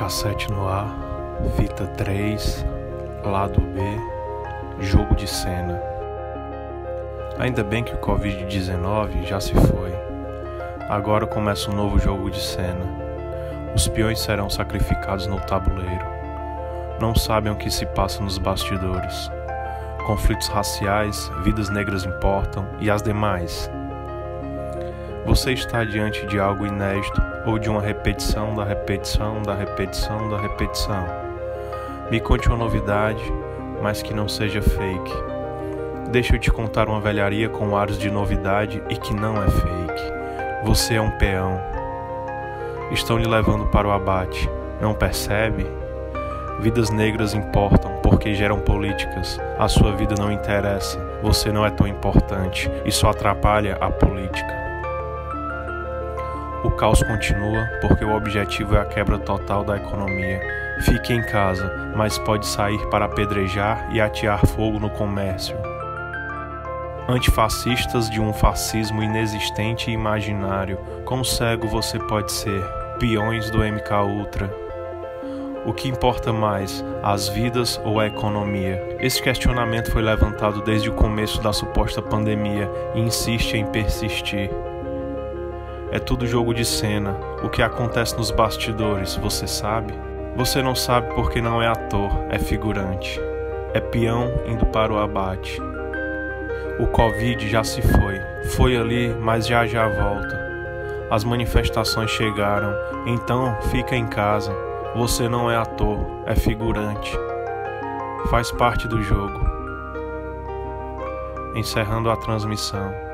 Cassete no ar, fita 3, lado B, jogo de cena. Ainda bem que o Covid-19 já se foi. Agora começa um novo jogo de cena. Os peões serão sacrificados no tabuleiro. Não sabem o que se passa nos bastidores. Conflitos raciais, vidas negras importam e as demais. Você está diante de algo inédito ou de uma repetição da repetição da repetição da repetição. Me conte uma novidade, mas que não seja fake. Deixa eu te contar uma velharia com ares de novidade e que não é fake. Você é um peão. Estão lhe levando para o abate. Não percebe? Vidas negras importam porque geram políticas. A sua vida não interessa. Você não é tão importante e só atrapalha a política. O caos continua porque o objetivo é a quebra total da economia. Fique em casa, mas pode sair para apedrejar e atear fogo no comércio. Antifascistas de um fascismo inexistente e imaginário, quão cego você pode ser? Peões do MK Ultra. O que importa mais, as vidas ou a economia? Esse questionamento foi levantado desde o começo da suposta pandemia e insiste em persistir. É tudo jogo de cena. O que acontece nos bastidores, você sabe? Você não sabe porque não é ator, é figurante. É peão indo para o abate. O Covid já se foi. Foi ali, mas já já volta. As manifestações chegaram, então fica em casa. Você não é ator, é figurante. Faz parte do jogo. Encerrando a transmissão.